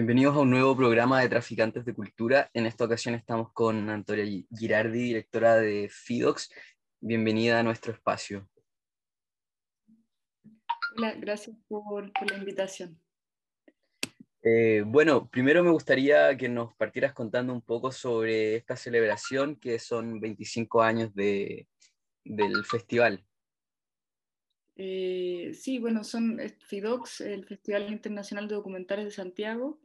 Bienvenidos a un nuevo programa de Traficantes de Cultura. En esta ocasión estamos con Antonia Girardi, directora de FIDOX. Bienvenida a nuestro espacio. Hola, gracias por, la invitación. Eh, bueno, primero me gustaría que nos partieras contando un poco sobre esta celebración que son 25 años de, del festival. Eh, sí, bueno, son FIDOX, el Festival Internacional de Documentales de Santiago.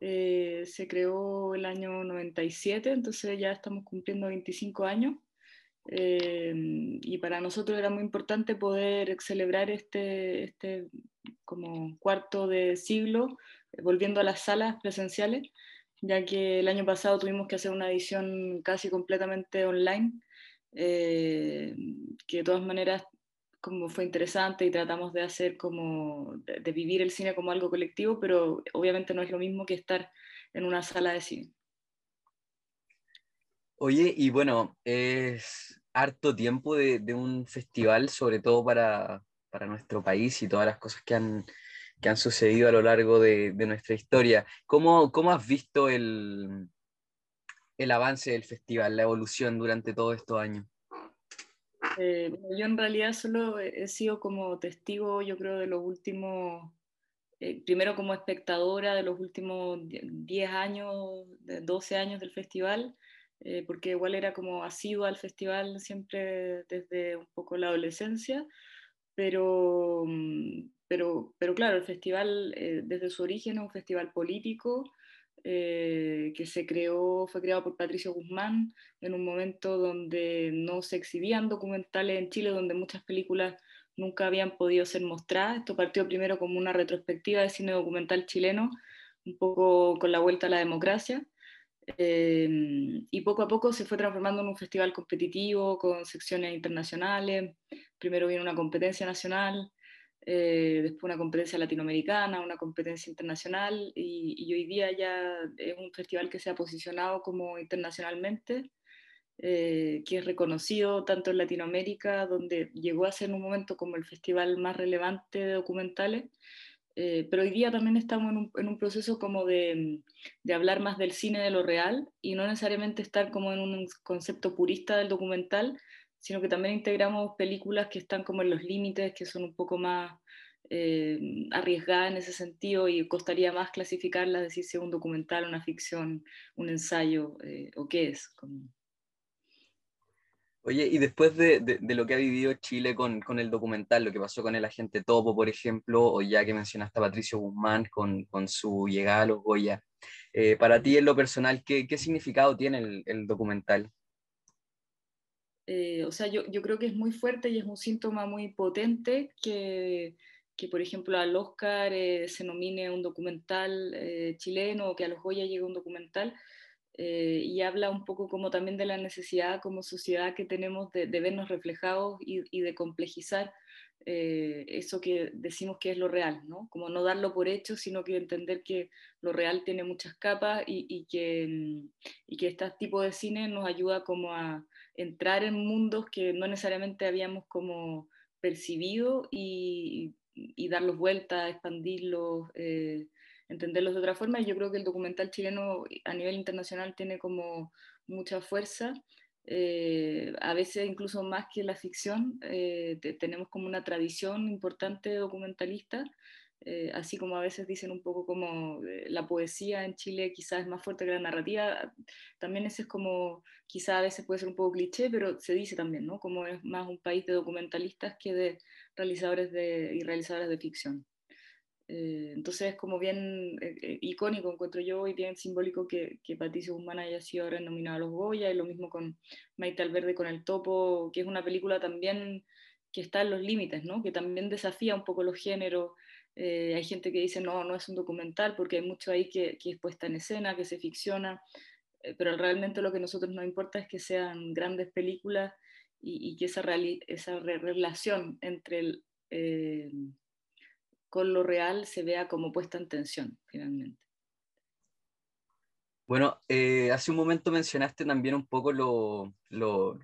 Eh, se creó el año 97, entonces ya estamos cumpliendo 25 años. Eh, y para nosotros era muy importante poder celebrar este, este como cuarto de siglo, volviendo a las salas presenciales, ya que el año pasado tuvimos que hacer una edición casi completamente online, que de todas maneras como fue interesante y tratamos de hacer como, de, vivir el cine como algo colectivo, pero obviamente no es lo mismo que estar en una sala de cine. Oye, y bueno, es harto tiempo de, un festival, sobre todo para, para, nuestro país y todas las cosas que han, que han sucedido a lo largo de, de nuestra historia. ¿Cómo, ¿Cómo, has visto el, el avance del festival, la evolución durante todos estos años? Eh, yo en realidad solo he sido como testigo, yo creo, de los últimos, eh, primero como espectadora de los últimos 10 años, 12 años del festival, eh, porque igual era como asidua al festival siempre desde un poco la adolescencia, pero, mm, pero, pero claro, el festival desde su origen es un festival político, eh, que se creó, fue creado por Patricio Guzmán en un momento donde no se exhibían documentales en Chile, donde muchas películas nunca habían podido ser mostradas. Esto partió primero como una retrospectiva de cine documental chileno, un poco con la vuelta a la democracia. Eh, y poco a poco se fue transformando en un festival competitivo con secciones internacionales. Primero vino una competencia nacional, eh, después una competencia latinoamericana, una competencia internacional y, hoy día ya es un festival que se ha posicionado como internacionalmente, eh, que es reconocido tanto en Latinoamérica, donde llegó a ser en un momento como el festival más relevante de documentales, eh, pero hoy día también estamos en un, en un proceso como de, de, hablar más del cine de lo real y no necesariamente estar como en un concepto purista del documental, sino que también integramos películas que están como en los límites, que son un poco más eh, arriesgadas en ese sentido y costaría más clasificarlas, decir si es un documental, una ficción, un ensayo eh, o qué es. Oye, y después de, de, lo que ha vivido Chile con, con, el documental, lo que pasó con el agente Topo, por ejemplo, o ya que mencionaste a Patricio Guzmán con, con su llegada a los Goya, eh, para ti en lo personal, ¿qué, qué significado tiene el, el documental? Eh, o sea, yo, yo, creo que es muy fuerte y es un síntoma muy potente que, que por ejemplo, al Oscar eh, se nomine un documental eh, chileno o que a los Goya llegue un documental. y habla un poco como también de la necesidad como sociedad que tenemos de, de vernos reflejados y, y de complejizar eso que decimos que es lo real, ¿no? Como no darlo por hecho, sino que entender que lo real tiene muchas capas y, y que, mm, y que este tipo de cine nos ayuda como a, entrar en mundos que no necesariamente habíamos como percibido y, y darlos vuelta, expandirlos, eh, entenderlos de otra forma. Y yo creo que el documental chileno a nivel internacional tiene como mucha fuerza. Eh, a veces incluso más que la ficción, eh, tenemos como una tradición importante documentalista eh, así como a veces dicen un poco como eh, la poesía en Chile quizás es más fuerte que la narrativa, también ese es como, quizás a veces puede ser un poco cliché, pero se dice también, ¿no? Como es más un país de documentalistas que de realizadores de, y realizadoras de ficción. Eh, entonces es como bien icónico, encuentro yo, y bien simbólico que, que Patricio Guzmán haya sido ahora nominado a los Goya, y lo mismo con Maite Alverde con El Topo, que es una película también que está en los límites, ¿no? que también desafía un poco los géneros, eh, hay gente que dice, no, no es un documental porque hay mucho ahí que, que es puesta en escena, que se ficciona, eh, pero realmente lo que a nosotros nos importa es que sean grandes películas y, que esa, esa relación entre el, eh, con lo real se vea como puesta en tensión, finalmente. Bueno, hace un momento mencionaste también un poco lo, lo,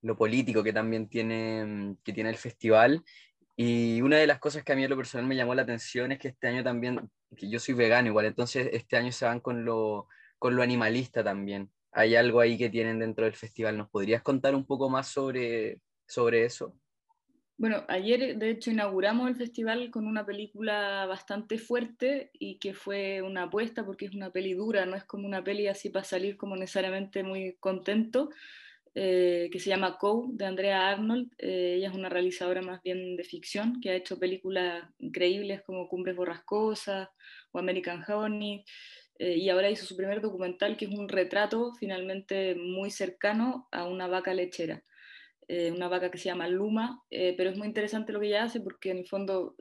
lo político que también tiene, que tiene el festival Y una de las cosas que a mí en lo personal me llamó la atención es que este año también, que yo soy vegano igual, entonces este año se van con lo, con lo animalista también. Hay algo ahí que tienen dentro del festival. ¿Nos podrías contar un poco más sobre, sobre eso? Bueno, ayer de hecho inauguramos el festival con una película bastante fuerte y que fue una apuesta porque es una peli dura, no es como una peli así para salir como necesariamente muy contento, eh, que se llama Cow, de Andrea Arnold. Eh, ella es una realizadora más bien de ficción que ha hecho películas increíbles como Cumbres Borrascosas o American Honey. Eh, y ahora hizo su primer documental que es un retrato finalmente muy cercano a una vaca lechera. Una vaca que se llama Luma, pero es muy interesante lo que ella hace porque en el fondo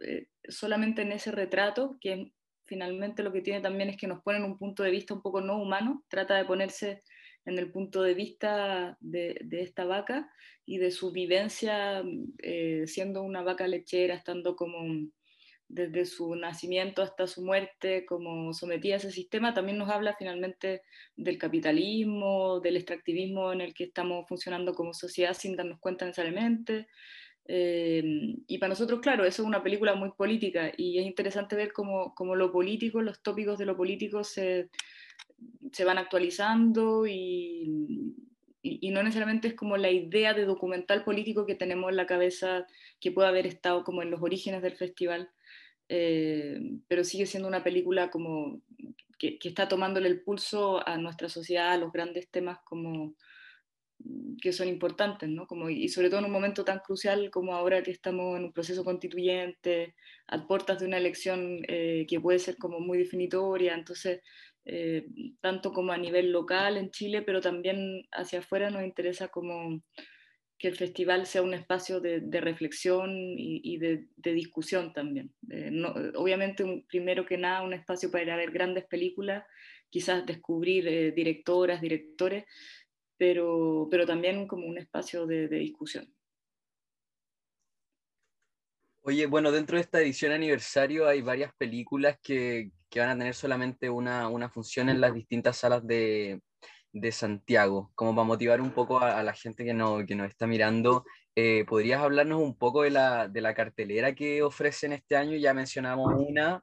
solamente en ese retrato, que finalmente lo que tiene también es que nos pone en un punto de vista un poco no humano, trata de ponerse en el punto de vista de, de esta vaca y de su vivencia siendo una vaca lechera, estando como desde su nacimiento hasta su muerte, como sometida a ese sistema, también nos habla finalmente del capitalismo, del extractivismo en el que estamos funcionando como sociedad sin darnos cuenta necesariamente. Eh, y para nosotros, claro, eso es una película muy política y es interesante ver cómo, cómo lo político, los tópicos de lo político se, se van actualizando y, y, no necesariamente es como la idea de documental político que tenemos en la cabeza que puede haber estado como en los orígenes del festival eh, pero sigue siendo una película como que, que, está tomándole el pulso a nuestra sociedad, a los grandes temas como que son importantes, ¿no? Como, y sobre todo en un momento tan crucial como ahora que estamos en un proceso constituyente, a puertas de una elección eh, que puede ser como muy definitoria, entonces, eh, tanto como a nivel local en Chile, pero también hacia afuera nos interesa como que el festival sea un espacio de, de reflexión y, y de, de, discusión también. Eh, no, obviamente, un, primero que nada, un espacio para ir a ver grandes películas, quizás descubrir eh, directoras, directores, pero, pero también como un espacio de, discusión. Oye, bueno, dentro de esta edición aniversario hay varias películas que, que van a tener solamente una, una función en las distintas salas de, de Santiago, como para motivar un poco a, a la gente que, no, que nos está mirando. Eh, ¿Podrías hablarnos un poco de la, de la, cartelera que ofrecen este año? Ya mencionamos una.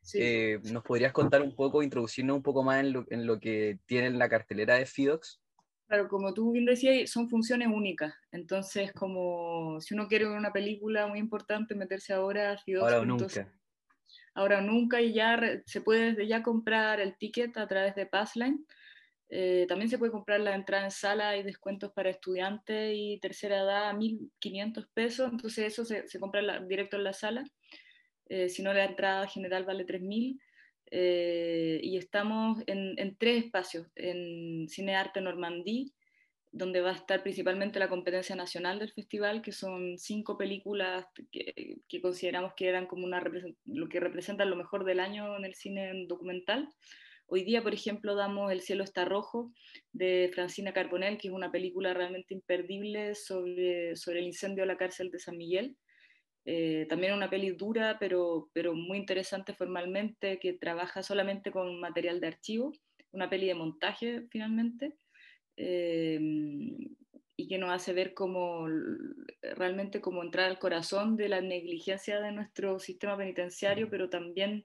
Sí. Eh, ¿Nos podrías contar un poco, introducirnos un poco más en lo, en lo que tiene la cartelera de FIDOX? Claro, como tú bien decías, son funciones únicas. Entonces, como si uno quiere ver una película muy importante, meterse ahora a FIDOX. Ahora o nunca. Ahora o nunca, y ya se puede desde ya comprar el ticket a través de Passline. Eh, también se puede comprar la entrada en sala, hay descuentos para estudiantes y tercera edad a 1.500 pesos, entonces eso se, se compra la, directo en la sala, eh, si no la entrada general vale 3.000. Eh, y estamos en, en, tres espacios, en Cine Arte Normandí, donde va a estar principalmente la competencia nacional del festival, que son cinco películas que, consideramos que eran como una lo que representan lo mejor del año en el cine documental. Hoy día, por ejemplo, damos El cielo está rojo de Francina Carbonell, que es una película realmente imperdible sobre, sobre el incendio de la cárcel de San Miguel. Eh, también una peli dura, pero, pero muy interesante formalmente, que trabaja solamente con material de archivo, una peli de montaje finalmente, eh, y que nos hace ver como realmente como entrar al corazón de la negligencia de nuestro sistema penitenciario, pero también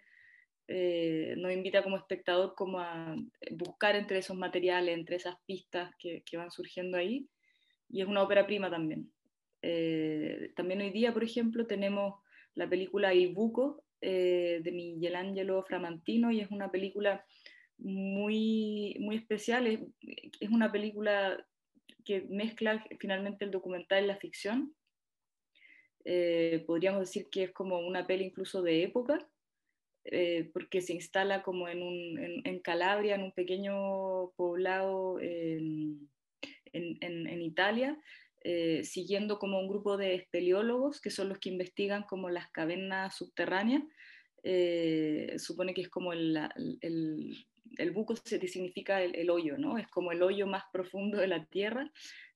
eh, nos invita como espectador como a buscar entre esos materiales, entre esas pistas que, que van surgiendo ahí, y es una ópera prima también. Eh, también hoy día, por ejemplo, tenemos la película Il Buco eh, de Michelangelo Framantino, y es una película muy, muy especial, es, es una película que mezcla finalmente el documental y la ficción. Eh, podríamos decir que es como una peli incluso de época, eh, porque se instala como en, un, en, en, Calabria, en un pequeño poblado en, en Italia, eh, siguiendo como un grupo de espeleólogos, que son los que investigan como las cavernas subterráneas. Eh, supone que es como el, el, el buco se significa el, hoyo, ¿no? Es como el hoyo más profundo de la tierra.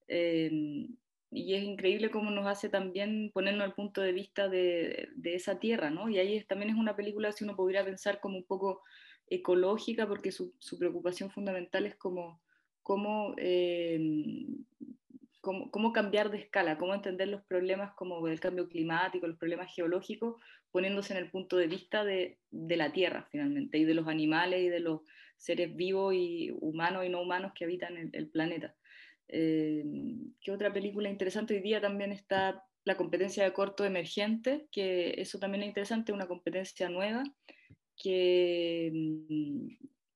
Eh, y es increíble cómo nos hace también ponernos al punto de vista de, esa tierra, ¿no? Y ahí es, también es una película, si uno pudiera pensar como un poco ecológica, porque su, preocupación fundamental es como cómo, eh, cómo, cambiar de escala, cómo entender los problemas como el cambio climático, los problemas geológicos, poniéndose en el punto de vista de, la Tierra finalmente, y de los animales y de los seres vivos y humanos y no humanos que habitan el, planeta. Eh, ¿Qué otra película interesante? Hoy día también está la competencia de corto emergente, que eso también es interesante, una competencia nueva, que, mm,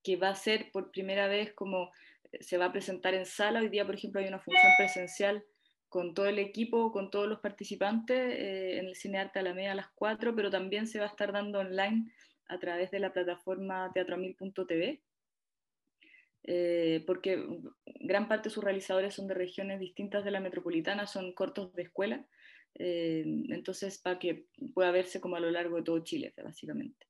que va a ser por primera vez como se va a presentar en sala. Hoy día, por ejemplo, hay una función presencial con todo el equipo, con todos los participantes eh, en el Cine Arte Alameda a las 4, pero también se va a estar dando online a través de la plataforma teatroamil.tv, eh, porque gran parte de sus realizadores son de regiones distintas de la metropolitana, son cortos de escuela, eh, entonces para que pueda verse como a lo largo de todo Chile, básicamente.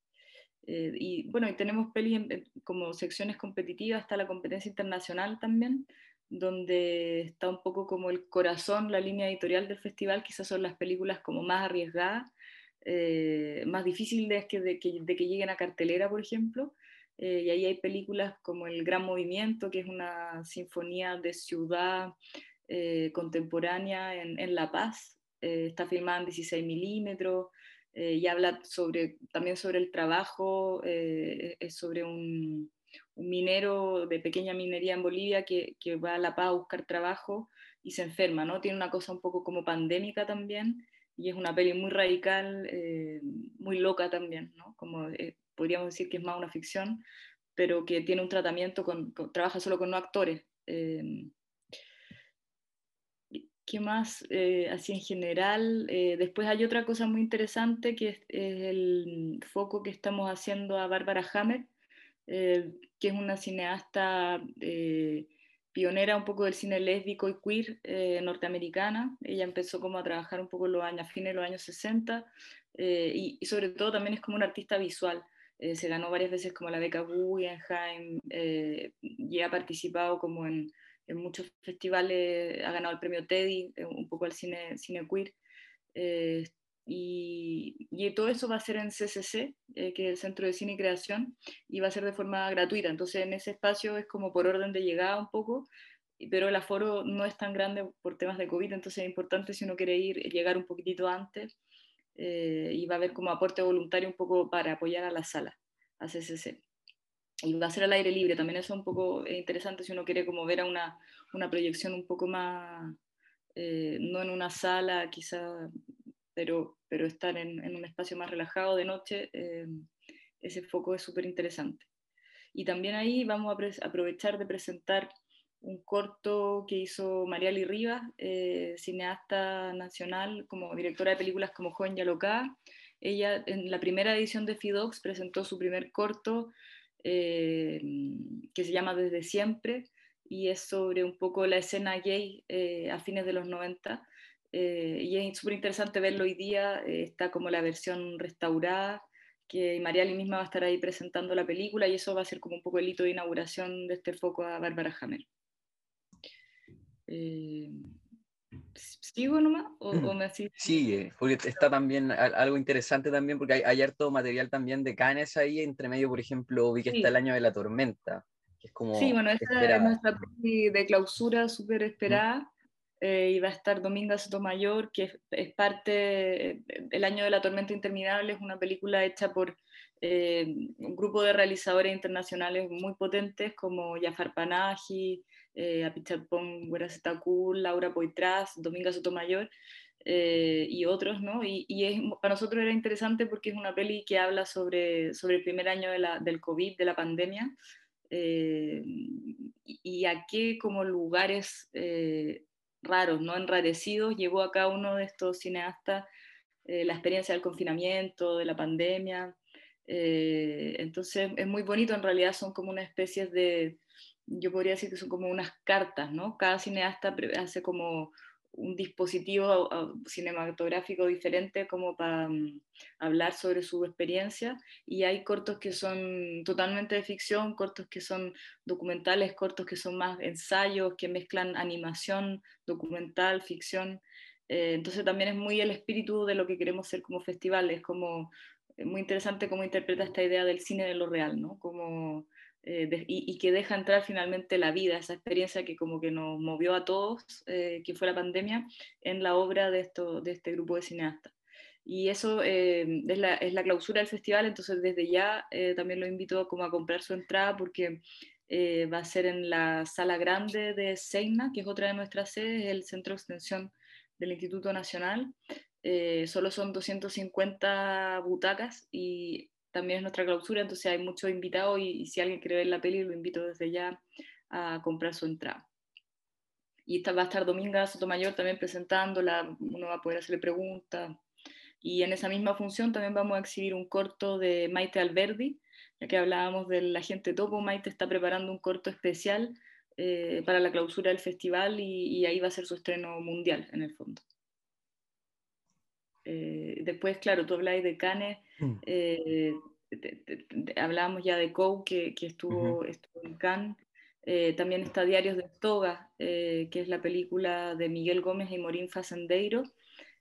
Eh, y bueno, y tenemos pelis como secciones competitivas, está la competencia internacional también, donde está un poco como el corazón, la línea editorial del festival, quizás son las películas como más arriesgadas, eh, más difíciles de, que, de, que, lleguen a cartelera, por ejemplo. Eh, y ahí hay películas como El Gran Movimiento, que es una sinfonía de ciudad contemporánea en, en, La Paz, está filmada en 16 milímetros. Eh, y habla sobre, también sobre el trabajo, eh, es sobre un, minero de pequeña minería en Bolivia que, va a La Paz a buscar trabajo y se enferma, ¿no? Tiene una cosa un poco como pandémica también y es una peli muy radical, eh, muy loca también, ¿no? Como podríamos decir que es más una ficción, pero que tiene un tratamiento, con, trabaja solo con no actores. ¿Qué más? Eh, así en general. Eh, después hay otra cosa muy interesante que es, el foco que estamos haciendo a Bárbara Hammer, eh, que es una cineasta pionera un poco del cine lésbico y queer norteamericana. Ella empezó como a trabajar un poco los años, a fines de los años 60 y, y, sobre todo también es como una artista visual. se ganó varias veces como la beca Guggenheim y ha participado como en en muchos festivales, ha ganado el premio Teddy, eh, un poco al cine, cine queer. Eh, y, y, todo eso va a ser en CCC, eh, que es el Centro de Cine y Creación, y va a ser de forma gratuita. Entonces, en ese espacio es como por orden de llegada un poco, pero el aforo no es tan grande por temas de COVID, entonces es importante si uno quiere ir, llegar un poquitito antes, y va a haber como aporte voluntario un poco para apoyar a la sala, a CCC y va a ser al aire libre. También eso es un poco interesante si uno quiere como ver a una, una proyección un poco más, eh, no en una sala quizá, pero, pero estar en, en un espacio más relajado de noche, eh, ese foco es súper interesante. Y también ahí vamos a aprovechar de presentar un corto que hizo Mariali Rivas, eh, cineasta nacional, como directora de películas como Joven Yalocá. Ella en la primera edición de FIDOX presentó su primer corto eh, que se llama Desde Siempre y es sobre un poco la escena gay eh, a fines de los 90. Eh, y es súper interesante verlo hoy día, está como la versión restaurada, que Mariali misma va a estar ahí presentando la película y eso va a ser como un poco el hito de inauguración de este foco a Bárbara Hammer. ¿Sigo nomás? ¿O, o me Sigue, porque está también algo interesante también, porque hay, hay, harto material también de Canes ahí, entre medio, por ejemplo, vi que está el año de la tormenta, que es como... Sí, bueno, esta es nuestra de clausura súper esperada, eh, y va a estar Dominga Sotomayor, que es, parte, El año de la tormenta interminable, es una película hecha por eh, un grupo de realizadores internacionales muy potentes como Jafar Panahi, eh, Apichatpong Gueracetacul, Laura Poitras, Dominga Sotomayor eh, y otros, ¿no? Y, es, para nosotros era interesante porque es una peli que habla sobre, sobre el primer año de la, del COVID, de la pandemia, eh, y, a qué como lugares eh, raros, ¿no? Enrarecidos, llevó a cada uno de estos cineastas la experiencia del confinamiento, de la pandemia. entonces es muy bonito, en realidad son como una especie de, yo podría decir que son como unas cartas, ¿no? Cada cineasta hace como un dispositivo cinematográfico diferente como para mm, hablar sobre su experiencia y hay cortos que son totalmente de ficción, cortos que son documentales, cortos que son más ensayos, que mezclan animación, documental, ficción. Eh, entonces también es muy el espíritu de lo que queremos ser como festival, es como muy interesante cómo interpreta esta idea del cine de lo real, ¿no? Como eh, y, que deja entrar finalmente la vida, esa experiencia que como que nos movió a todos, eh, que fue la pandemia, en la obra de, esto, de este grupo de cineastas. Y eso es la, es, la, clausura del festival, entonces desde ya también lo invito como a comprar su entrada porque va a ser en la sala grande de Seina, que es otra de nuestras sedes, el centro de extensión del Instituto Nacional. solo son 250 butacas y también es nuestra clausura, entonces hay muchos invitados y, si alguien quiere ver la peli, lo invito desde ya a comprar su entrada. Y esta va a estar Dominga Sotomayor también presentándola, uno va a poder hacerle preguntas. Y en esa misma función también vamos a exhibir un corto de Maite Alberdi, ya que hablábamos del agente topo, Maite está preparando un corto especial eh, para la clausura del festival y, y, ahí va a ser su estreno mundial en el fondo. Eh, después, claro, tú habláis de Cannes, mm. eh, hablábamos ya de Coe, que, que estuvo, estuvo, en Cannes. Eh, también está Diarios de Toga, que es la película de Miguel Gómez y Morín Facendeiro,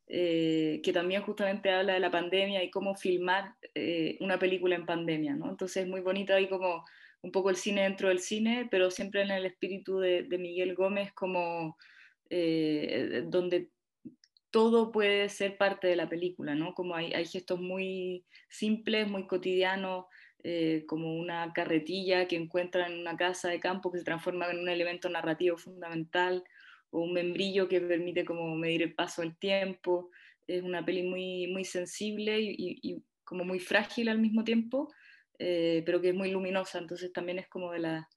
que también justamente habla de la pandemia y cómo filmar una película en pandemia. ¿no? Entonces es muy bonito ahí como un poco el cine dentro del cine, pero siempre en el espíritu de, de Miguel Gómez como donde todo puede ser parte de la película, ¿no? Como hay, gestos muy simples, muy cotidianos, eh, como una carretilla que encuentran en una casa de campo que se transforma en un elemento narrativo fundamental, o un membrillo que permite como medir el paso del tiempo. Es una peli muy, muy sensible y, como muy frágil al mismo tiempo, eh, pero que es muy luminosa, entonces también es como de la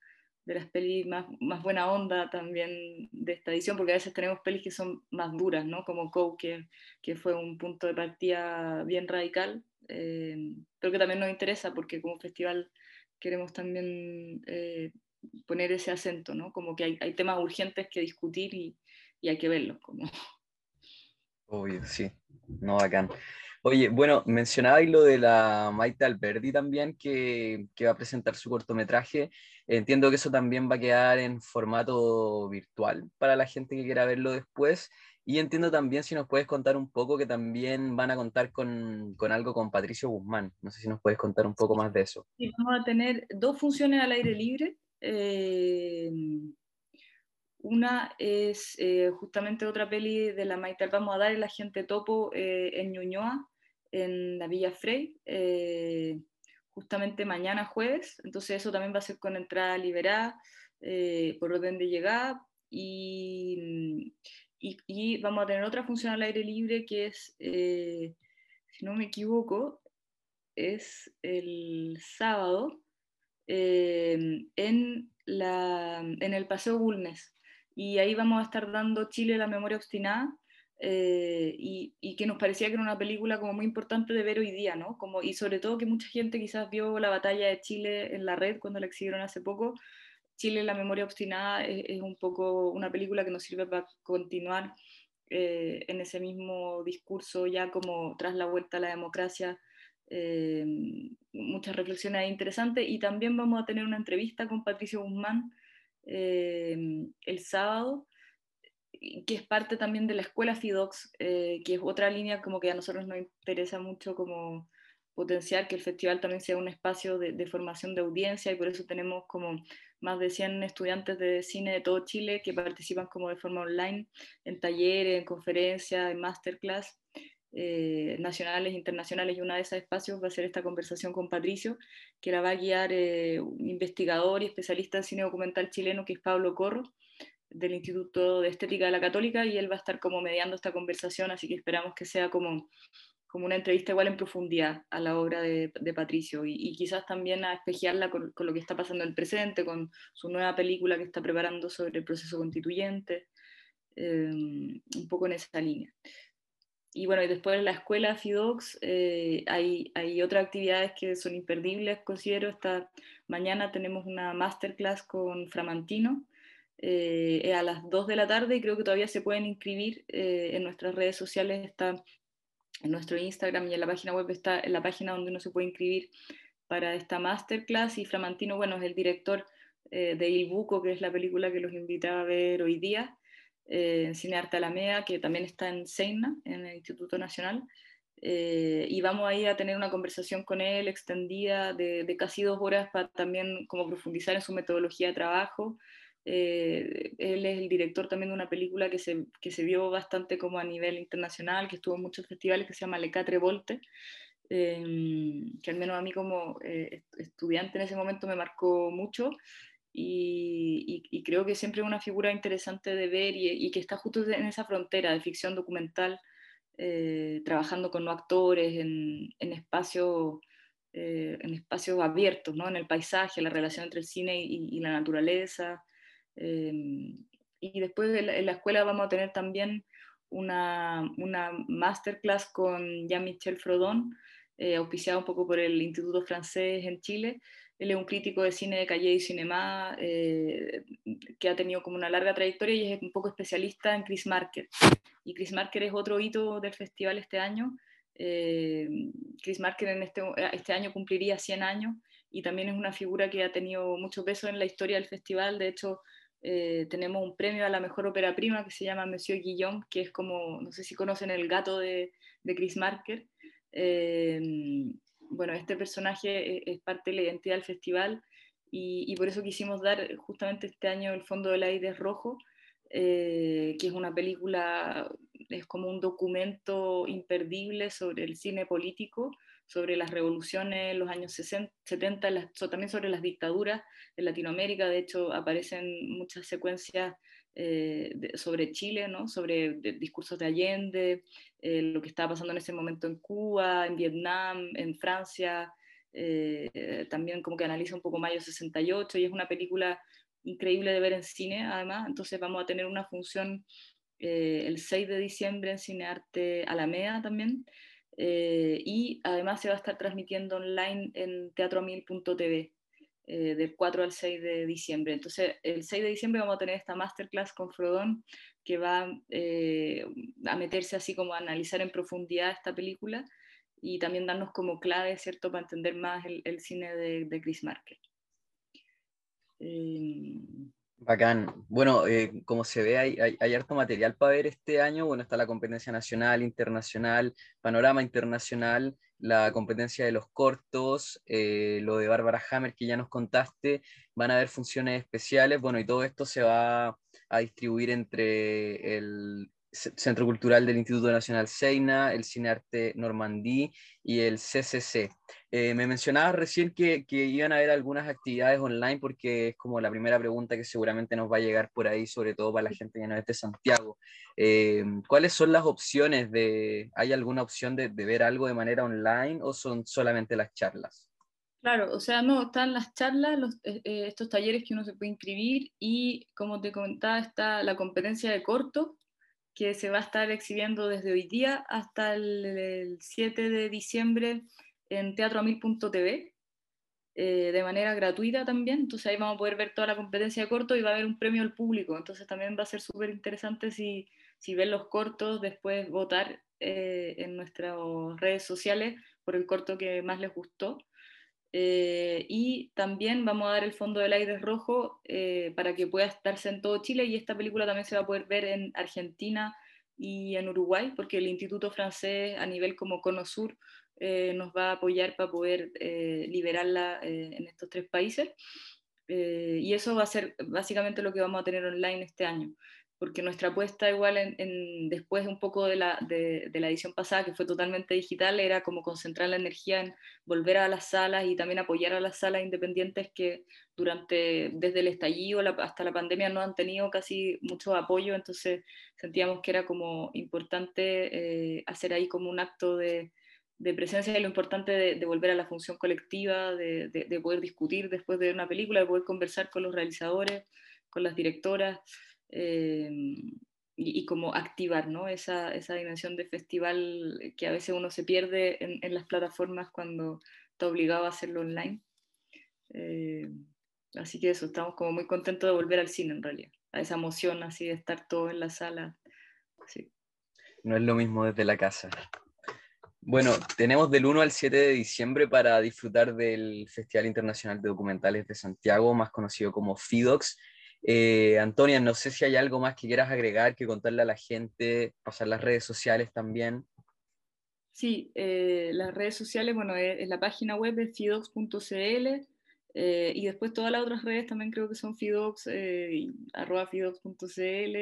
de las pelis más, buena onda también de esta edición, porque a veces tenemos pelis que son más duras, ¿no? Como Cow, que, que fue un punto de partida bien radical, eh, pero que también nos interesa porque como festival queremos también eh, poner ese acento, ¿no? Como que hay, hay temas urgentes que discutir y, y, hay que verlos. Como... Obvio, sí, no bacán. Oye, bueno, mencionabais lo de la Maite Alberdi también, que, que, va a presentar su cortometraje. Entiendo que eso también va a quedar en formato virtual para la gente que quiera verlo después. Y entiendo también si nos puedes contar un poco que también van a contar con, con algo con Patricio Guzmán. No sé si nos puedes contar un poco más de eso. Sí, vamos a tener dos funciones al aire libre. Eh, una es eh, justamente otra peli de la Maite Vamos a dar el agente topo eh, en Ñuñoa, en la Villa Frey, eh, justamente mañana jueves, entonces eso también va a ser con entrada liberada eh, por orden de llegada. Y, y, vamos a tener otra función al aire libre que es, eh, si no me equivoco, es el sábado en, la, en el Paseo Bulnes. Y ahí vamos a estar dando Chile la memoria obstinada eh, y, que nos parecía que era una película como muy importante de ver hoy día, ¿no? Como, y sobre todo que mucha gente quizás vio la batalla de Chile en la red cuando la exhibieron hace poco. Chile, la memoria obstinada, es, un poco una película que nos sirve para continuar eh, en ese mismo discurso ya como tras la vuelta a la democracia. Eh, muchas reflexiones interesantes y también vamos a tener una entrevista con Patricio Guzmán el sábado que es parte también de la escuela FIDOX, eh, que es otra línea como que a nosotros nos interesa mucho como potenciar que el festival también sea un espacio de, formación de audiencia y por eso tenemos como más de 100 estudiantes de cine de todo Chile que participan como de forma online en talleres, en conferencias, en masterclass eh, nacionales, internacionales y uno de esos espacios va a ser esta conversación con Patricio que la va a guiar eh, un investigador y especialista en cine documental chileno que es Pablo Corro del Instituto de Estética de la Católica y él va a estar como mediando esta conversación, así que esperamos que sea como, como una entrevista igual en profundidad a la obra de, Patricio y, quizás también a espejearla con, lo que está pasando en el presente, con su nueva película que está preparando sobre el proceso constituyente, eh, un poco en esa línea. Y bueno, y después en la escuela FIDOX eh, hay, hay otras actividades que son imperdibles, considero. Esta mañana tenemos una masterclass con Framantino, eh, a las 2 de la tarde y creo que todavía se pueden inscribir eh, en nuestras redes sociales, está en nuestro Instagram y en la página web está en la página donde uno se puede inscribir para esta masterclass y Framantino, bueno, es el director eh, de Il Buco, que es la película que los invitaba a ver hoy día, en Cine Arte Alameda, que también está en Seina, en el Instituto Nacional, y vamos a ir a tener una conversación con él extendida de, de casi dos horas para también como profundizar en su metodología de trabajo. Eh, él es el director también de una película que se, que se vio bastante como a nivel internacional, que estuvo en muchos festivales, que se llama Le Quatre Volte, em, que al menos a mí como eh, estudiante en ese momento me marcó mucho. Y, y, creo que siempre es una figura interesante de ver y, y que está justo en esa frontera de ficción documental eh, trabajando con no actores en, en espacios eh, en espacios abiertos, ¿no? en el paisaje, la relación entre el cine y, la naturaleza. Eh, y después en la, escuela vamos a tener también una, una masterclass con Jean-Michel Frodon, auspiciado un poco por el Instituto Francés en Chile, él es un crítico de cine de calle y cinema eh, que ha tenido como una larga trayectoria y es un poco especialista en Chris Marker. Y Chris Marker es otro hito del festival este año. Eh, Chris Marker en este, este año cumpliría 100 años y también es una figura que ha tenido mucho peso en la historia del festival. De hecho, eh, tenemos un premio a la mejor ópera prima que se llama Monsieur Guillaume, que es como, no sé si conocen el gato de, de Chris Marker. Bueno, este personaje e-, es parte de la identidad del festival y, por eso quisimos dar justamente este año el Fondo del Aire Rojo, eh, que es una película, es como un documento imperdible sobre el cine político, sobre las revoluciones en los años 60, 70, también sobre las dictaduras en Latinoamérica. De hecho, aparecen muchas secuencias eh, sobre Chile, ¿no? sobre discursos de Allende, eh, lo que estaba pasando en ese momento en Cuba, en Vietnam, en Francia, eh, también como que analiza un poco Mayo 68 y es una película increíble de ver en cine además, entonces vamos a tener una función el 6 de diciembre en Cinearte Alameda también. y además se va a estar transmitiendo online en teatromil.tv. Eh, del 4 al 6 de diciembre. Entonces, el 6 de diciembre vamos a tener esta masterclass con Frodón que va eh, a meterse así como a analizar en profundidad esta película y también darnos como clave, ¿cierto?, para entender más el, cine de, Chris Marker. Eh, Bacán. Bueno, como se ve, hay, hay, harto material para ver este año. Bueno, está la competencia nacional, internacional, panorama internacional, la competencia de los cortos, eh, lo de Bárbara Hammer que ya nos contaste, van a haber funciones especiales, bueno, y todo esto se va a distribuir entre el Centro Cultural del Instituto Nacional Seina, el Cine Arte Normandí y el CCC. Eh, me mencionabas recién que, que, iban a haber algunas actividades online porque es como la primera pregunta que seguramente nos va a llegar por ahí, sobre todo para la gente que no es de Santiago. Eh, ¿Cuáles son las opciones de, hay alguna opción de, de, ver algo de manera online o son solamente las charlas? Claro, o sea, no, están las charlas, los, eh, estos talleres que uno se puede inscribir y como te comentaba está la competencia de corto que se va a estar exhibiendo desde hoy día hasta el, 7 de diciembre en teatroamil.tv eh, de manera gratuita también. Entonces ahí vamos a poder ver toda la competencia de corto y va a haber un premio al público. Entonces también va a ser súper interesante si, si ven los cortos, después votar eh, en nuestras redes sociales por el corto que más les gustó. Eh, y también vamos a dar el fondo del aire rojo eh, para que pueda estarse en todo Chile y esta película también se va a poder ver en Argentina y en Uruguay porque el Instituto Francés a nivel como Cono Sur eh, nos va a apoyar para poder liberarla en estos tres países. y eso va a ser básicamente lo que vamos a tener online este año porque nuestra apuesta igual en, después un poco de la, de, la, edición pasada, que fue totalmente digital, era como concentrar la energía en volver a las salas y también apoyar a las salas independientes que durante, desde el estallido hasta la pandemia no han tenido casi mucho apoyo, entonces sentíamos que era como importante eh, hacer ahí como un acto de, de presencia y lo importante de, volver a la función colectiva, de, de poder discutir después de una película, de poder conversar con los realizadores, con las directoras. Em, y, como activar ¿no? esa, esa, dimensión de festival que a veces uno se pierde en, las plataformas cuando está obligado a hacerlo online. Eh, así que eso, estamos como muy contentos de volver al cine en realidad, a esa emoción así de estar todo en la sala. No es lo mismo desde la casa. Bueno, tenemos del 1 al 7 de diciembre para disfrutar del Festival Internacional de Documentales de Santiago, más conocido como FIDOX, eh, Antonia, no sé si hay algo más que quieras agregar, que contarle a la gente, pasar las redes sociales también. Sí, eh, las redes sociales, bueno, es, la página web es fidox.cl eh, y después todas las otras redes también creo que son fidox, eh, arroba fidox.cl.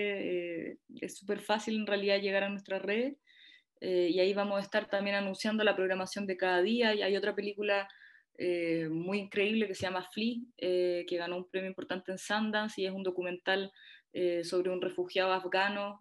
es súper fácil en realidad llegar a nuestras redes y ahí vamos a estar también anunciando la programación de cada día y hay otra película muy increíble que se llama Flea, que ganó un premio importante en Sundance y es un documental sobre un refugiado afgano,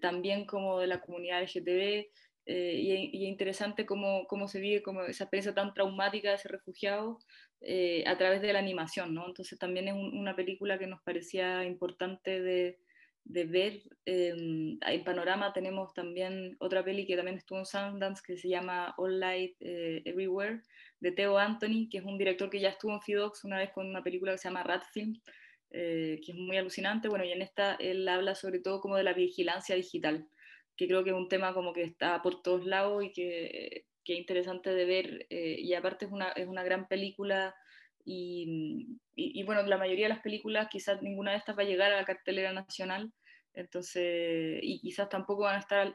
también como de la comunidad LGTB. Eh, y, es interesante cómo, cómo, se vive como esa experiencia tan traumática de ese refugiado eh, a través de la animación, ¿no? Entonces también es una película que nos parecía importante de, de ver. Em, en Panorama tenemos también otra peli que también estuvo en Sundance que se llama All Light eh, Everywhere, de Theo Anthony, que es un director que ya estuvo en Fidox una vez con una película que se llama Rat Film, que es muy alucinante. Bueno, y en esta él habla sobre todo como de la vigilancia digital que creo que es un tema como que está por todos lados y que, que es interesante de ver. Eh, y aparte es una, es una gran película y, y, bueno, la mayoría de las películas, quizás ninguna de estas va a llegar a la cartelera nacional, entonces, y quizás tampoco van a estar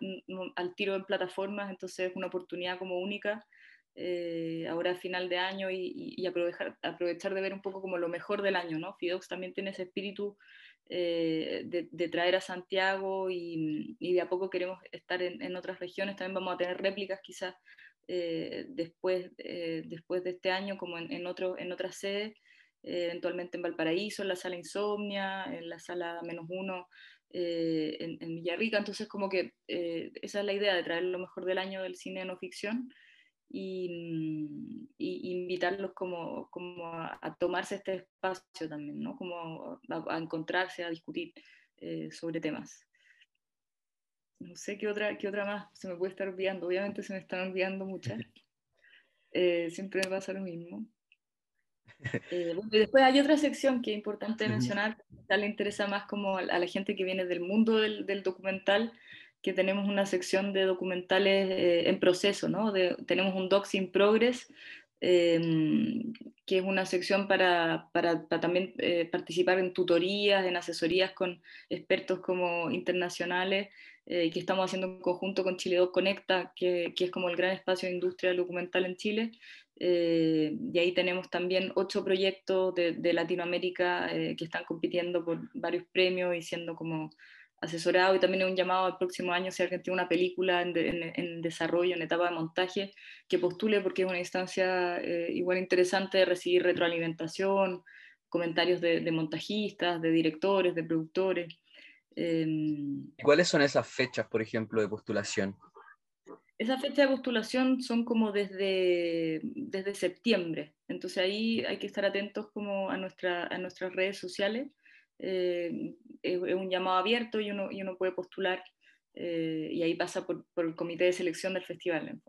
al, tiro en plataformas, entonces es una oportunidad como única. Eh, ahora a final de año y, y, aprovechar, aprovechar de ver un poco como lo mejor del año, ¿no? Fidox también tiene ese espíritu eh, de, traer a Santiago y, de a poco queremos estar en, otras regiones. También vamos a tener réplicas quizás eh, después, eh, después de este año, como en, otro, en otras sedes, eventualmente en Valparaíso, en la sala Insomnia, en la sala menos uno. En, en, Villarrica, entonces como que esa es la idea de traer lo mejor del año del cine no ficción y, invitarlos como, como a, tomarse este espacio también, ¿no? como a, encontrarse, a discutir eh, sobre temas. No sé qué otra, qué otra más se me puede estar olvidando, obviamente se me están olvidando muchas, eh, siempre me pasa lo mismo. Eh, y después hay otra sección que es importante mencionar, que le interesa más como a la gente que viene del mundo del, del documental, que tenemos una sección de documentales eh, en proceso, ¿no? tenemos un Docs in Progress, em, que es una sección para, para, también eh, participar en tutorías, en asesorías con expertos como internacionales, eh, que estamos haciendo en conjunto con Chile Doc Conecta, que, que, es como el gran espacio de industria documental en Chile. y ahí tenemos también ocho proyectos de, de Latinoamérica que están compitiendo por varios premios y siendo como asesorado y también un llamado al próximo año, si alguien tiene una película en, desarrollo, en etapa de montaje, que postule porque es una instancia eh, igual interesante de recibir retroalimentación, comentarios de, montajistas, de directores, de productores. Em, ¿Cuáles son esas fechas, por ejemplo, de postulación? Esas fechas de postulación son como desde, desde septiembre, entonces ahí hay que estar atentos como a, nuestra, a nuestras redes sociales eh, es, un llamado abierto y uno, y uno puede postular eh, y ahí pasa por, por, el comité de selección del festival. En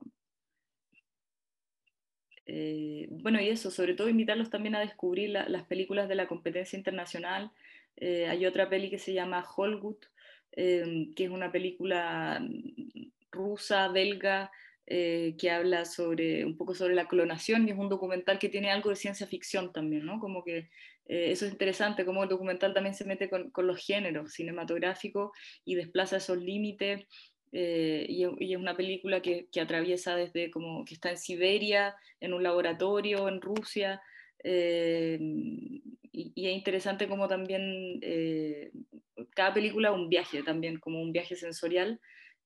eh, bueno, y eso, sobre todo invitarlos también a descubrir las películas de la competencia internacional. Hay otra peli que se llama Hollywood, que es una película rusa, belga, que habla sobre un poco sobre la clonación y es un documental que tiene algo de ciencia ficción también, ¿no? Como que eh, eso es interesante, cómo el documental también se mete con, con los géneros cinematográficos y desplaza esos límites. Eh, y, es una película que, que, atraviesa desde como que está en Siberia, en un laboratorio, en Rusia. Eh, y, es interesante como también cada película es un viaje también, como un viaje sensorial.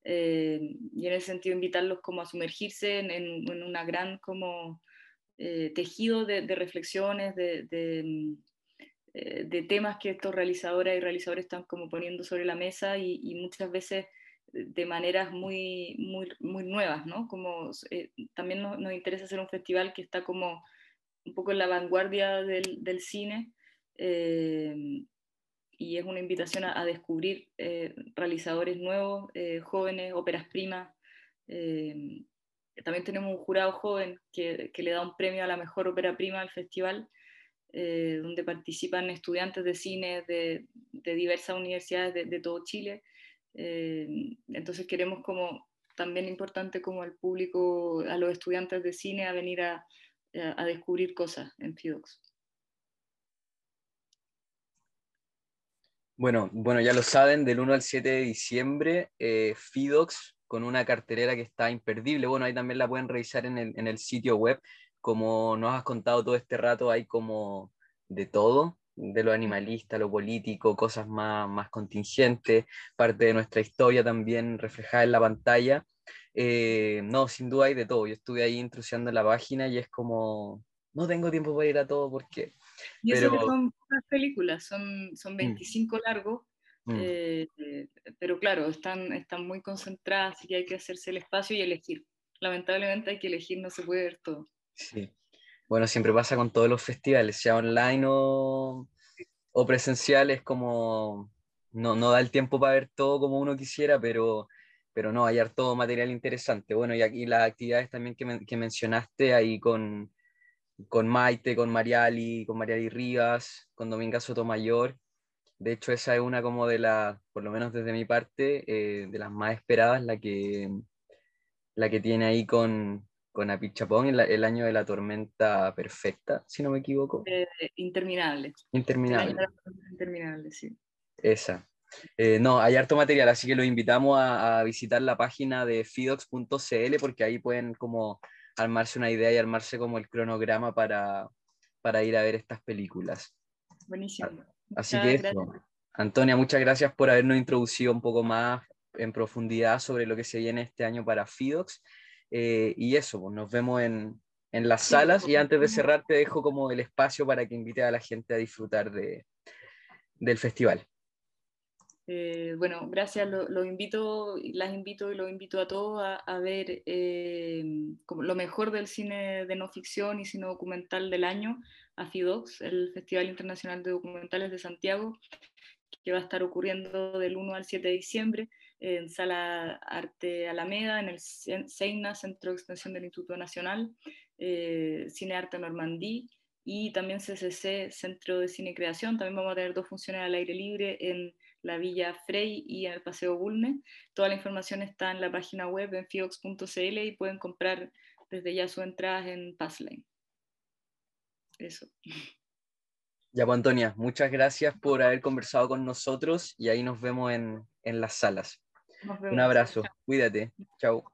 y en ese sentido invitarlos como a sumergirse en, en, una gran como tejido de, de reflexiones, de, eh, de temas que estos realizadoras y realizadores están como poniendo sobre la mesa y, muchas veces de maneras muy, muy, muy nuevas, ¿no? Como eh, también nos, nos, interesa hacer un festival que está como un poco en la vanguardia del, del cine eh, y es una invitación a, descubrir realizadores nuevos, jóvenes, óperas primas. también tenemos un jurado joven que, que, le da un premio a la mejor ópera prima al festival eh, donde participan estudiantes de cine de, diversas universidades de, todo Chile. Eh, entonces queremos como también importante como al público, a los estudiantes de cine a venir a, descubrir cosas en FIDOX. Bueno, bueno, ya lo saben, del 1 al 7 de diciembre, eh, FIDOX con una cartelera que está imperdible. Bueno, ahí también la pueden revisar en el, en el sitio web. Como nos has contado todo este rato, hay como de todo, de lo animalista, lo político, cosas más, más contingentes, parte de nuestra historia también reflejada en la pantalla. Eh, no, sin duda hay de todo. Yo estuve ahí intrusiando en la página y es como, no tengo tiempo para ir a todo porque... Y eso que son pocas películas, son, son 25 mm. largos, mm. eh, pero claro, están, están muy concentradas, así que hay que hacerse el espacio y elegir. Lamentablemente hay que elegir, no se puede ver todo. Sí. Bueno, siempre pasa con todos los festivales, sea online o, o presencial, es como no, no da el tiempo para ver todo como uno quisiera, pero pero no, hay harto material interesante. Bueno, y aquí las actividades también que, mencionaste ahí con, con Maite, con Mariali, con Mariali Rivas, con Dominga Sotomayor. De hecho, esa es una como de las, por lo menos desde mi parte, eh, de las más esperadas, la que, la que tiene ahí con, con Apichapón, el, el año de la tormenta perfecta, si no me equivoco. Eh, interminable. Interminable. interminable, sí. Esa. Eh, no, hay harto material, así que los invitamos a, visitar la página de fidox.cl porque ahí pueden como armarse una idea y armarse como el cronograma para, para ir a ver estas películas. Buenísimo. Así que eso. Antonia, muchas gracias por habernos introducido un poco más en profundidad sobre lo que se viene este año para Fidox. Eh, y eso, pues nos vemos en, en las salas y antes de cerrar te dejo como el espacio para que invite a la gente a disfrutar de, del festival. Eh, bueno, gracias, lo, invito, las invito y lo invito a todos a, ver eh, como lo mejor del cine de no ficción y cine documental del año, a FIDOX, el Festival Internacional de Documentales de Santiago, que va a estar ocurriendo del 1 al 7 de diciembre en Sala Arte Alameda, en el CEINA, Centro de Extensión del Instituto Nacional, eh, Cine Arte Normandí y también CCC, Centro de Cine y Creación. También vamos a tener dos funciones al aire libre en la Villa Frey y el Paseo Bulne. Toda la información está en la página web en fiox.cl y pueden comprar desde ya su entrada en Passlane. Eso. Ya, pues Antonia, muchas gracias por haber conversado con nosotros y ahí nos vemos en, las salas. Un abrazo, cuídate, chao.